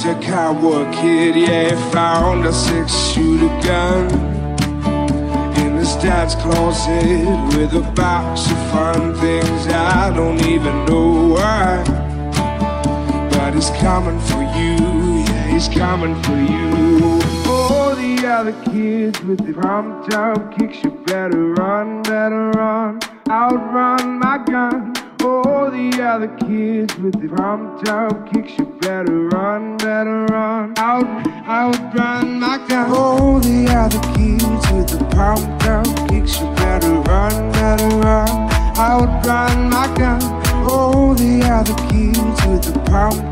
He's a cowboy kid, yeah. Found a six shooter gun in his dad's closet with a box of fun things. I don't even know why, but he's coming for you, yeah. He's coming for you. All the other kids with the up kicks, you better run, better run, outrun my gun. All the other kids with the up kicks, better run, better run, out, outrun my gun. All the other kids with the pumped up kicks, you better run, better run, outrun my gun. All the other kids with the pumped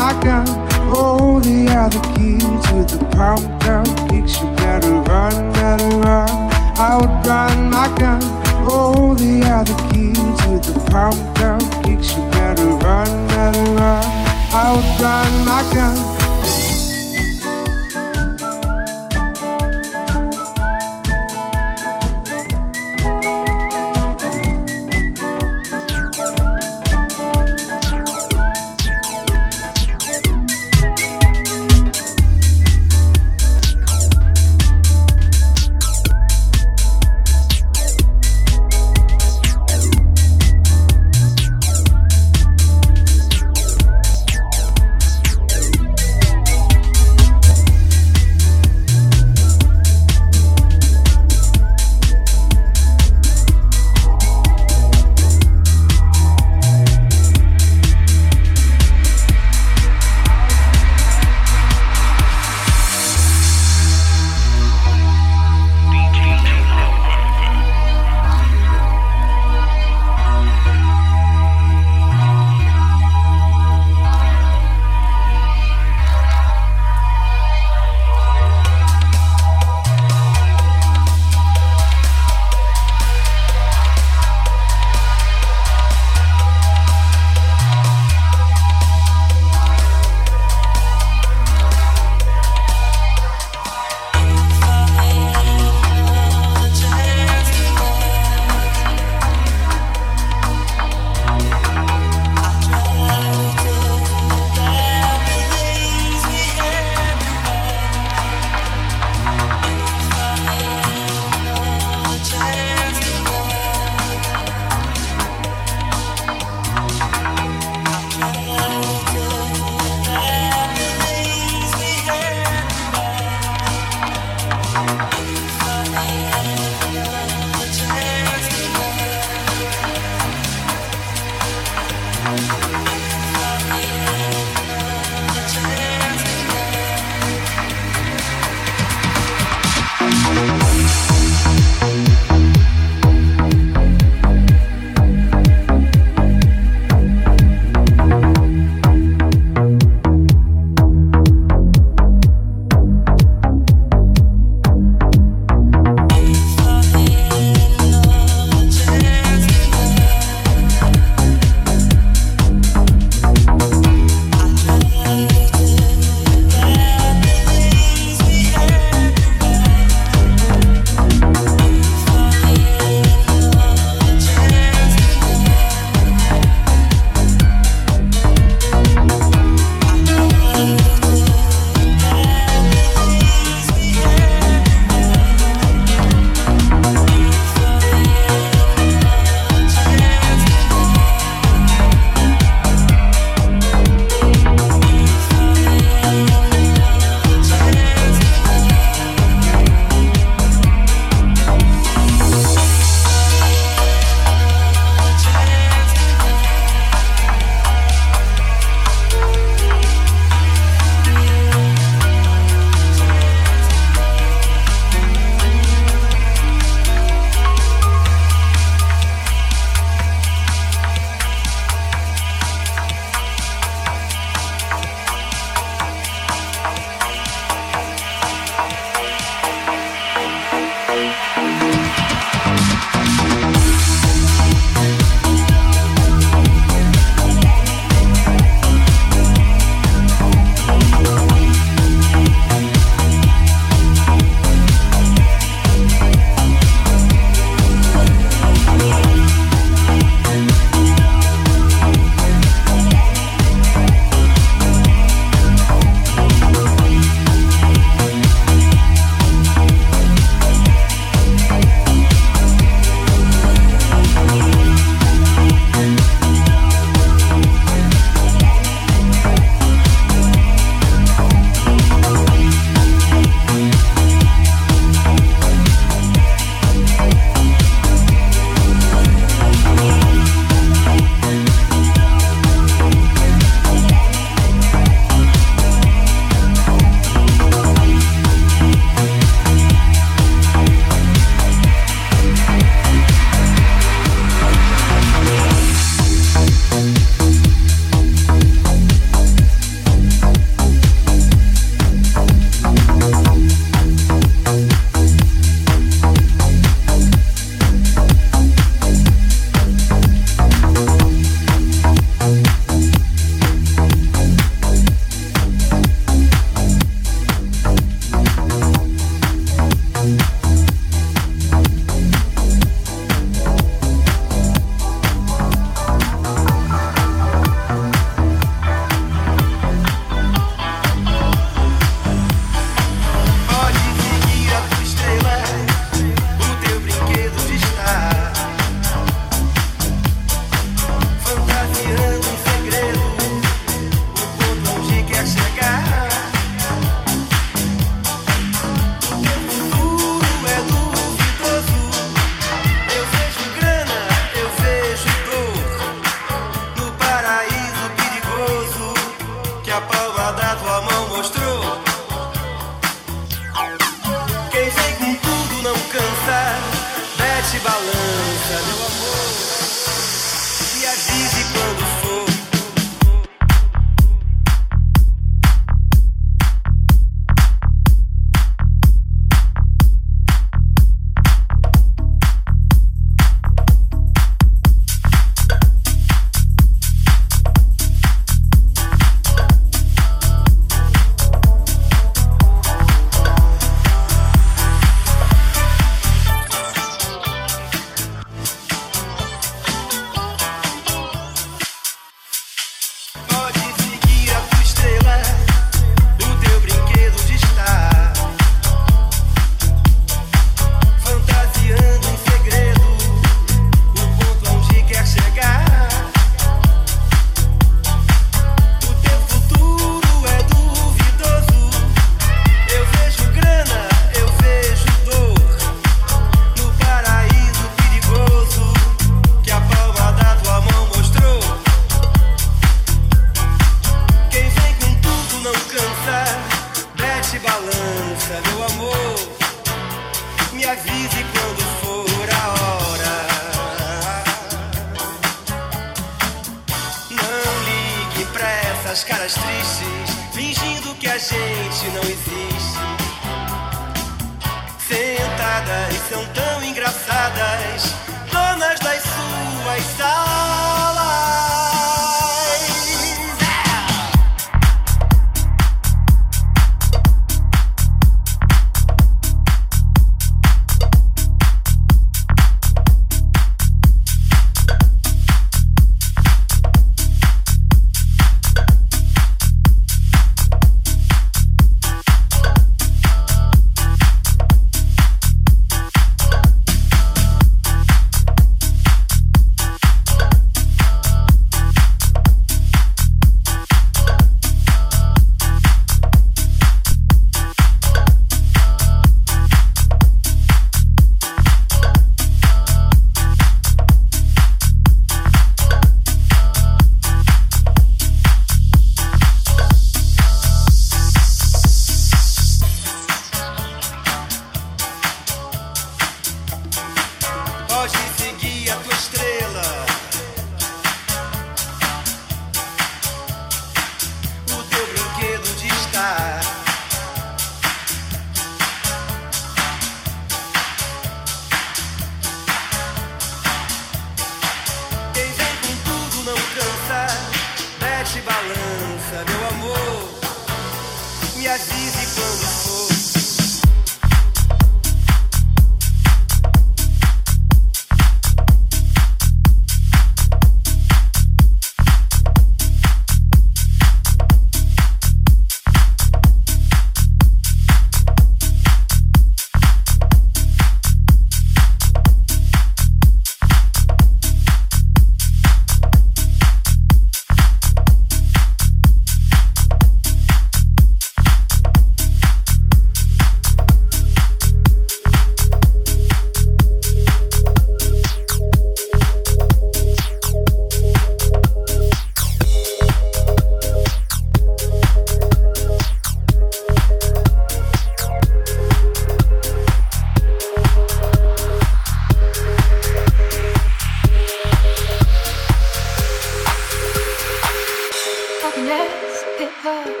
less up.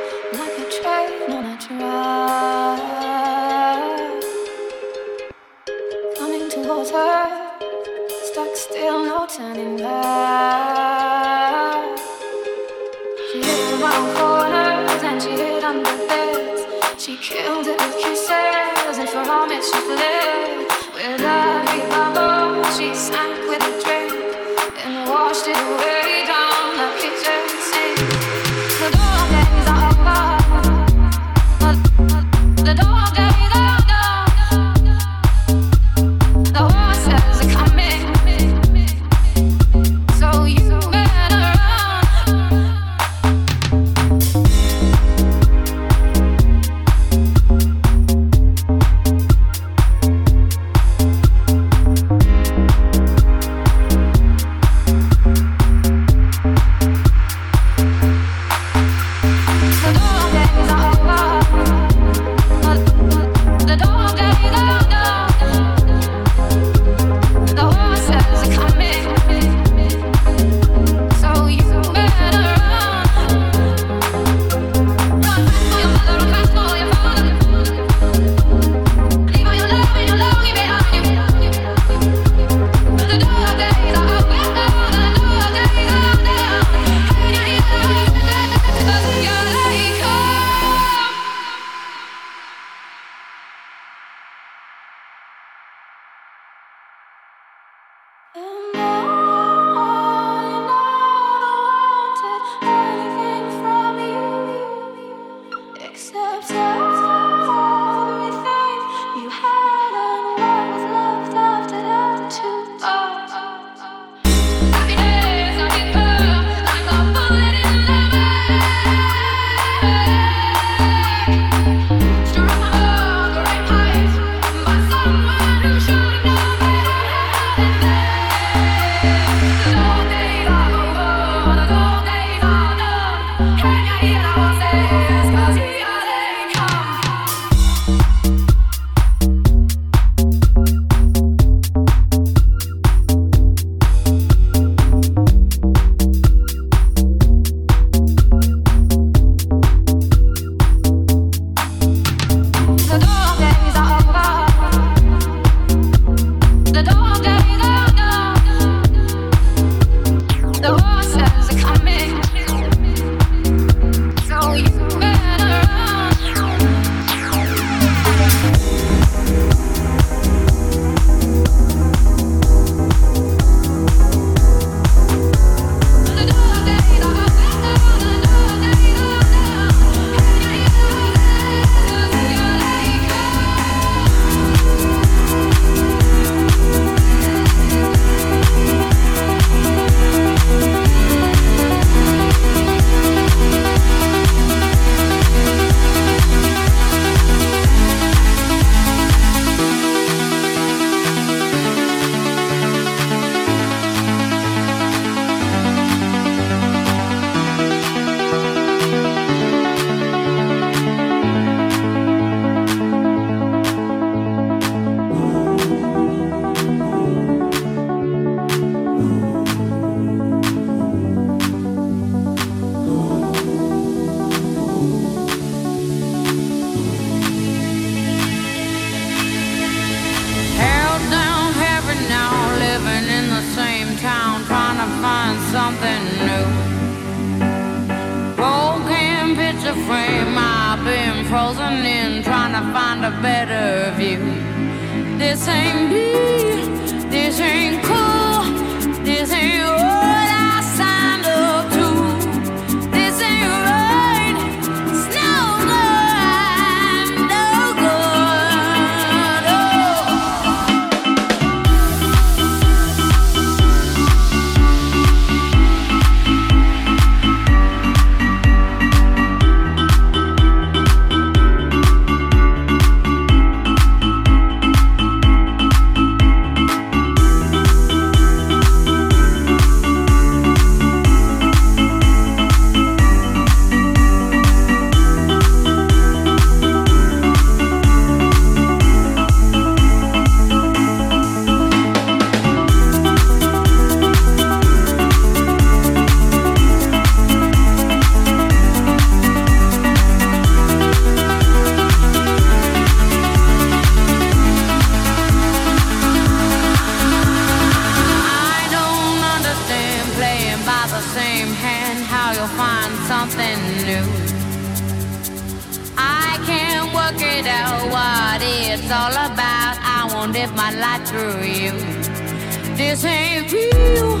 Through you. This ain't real.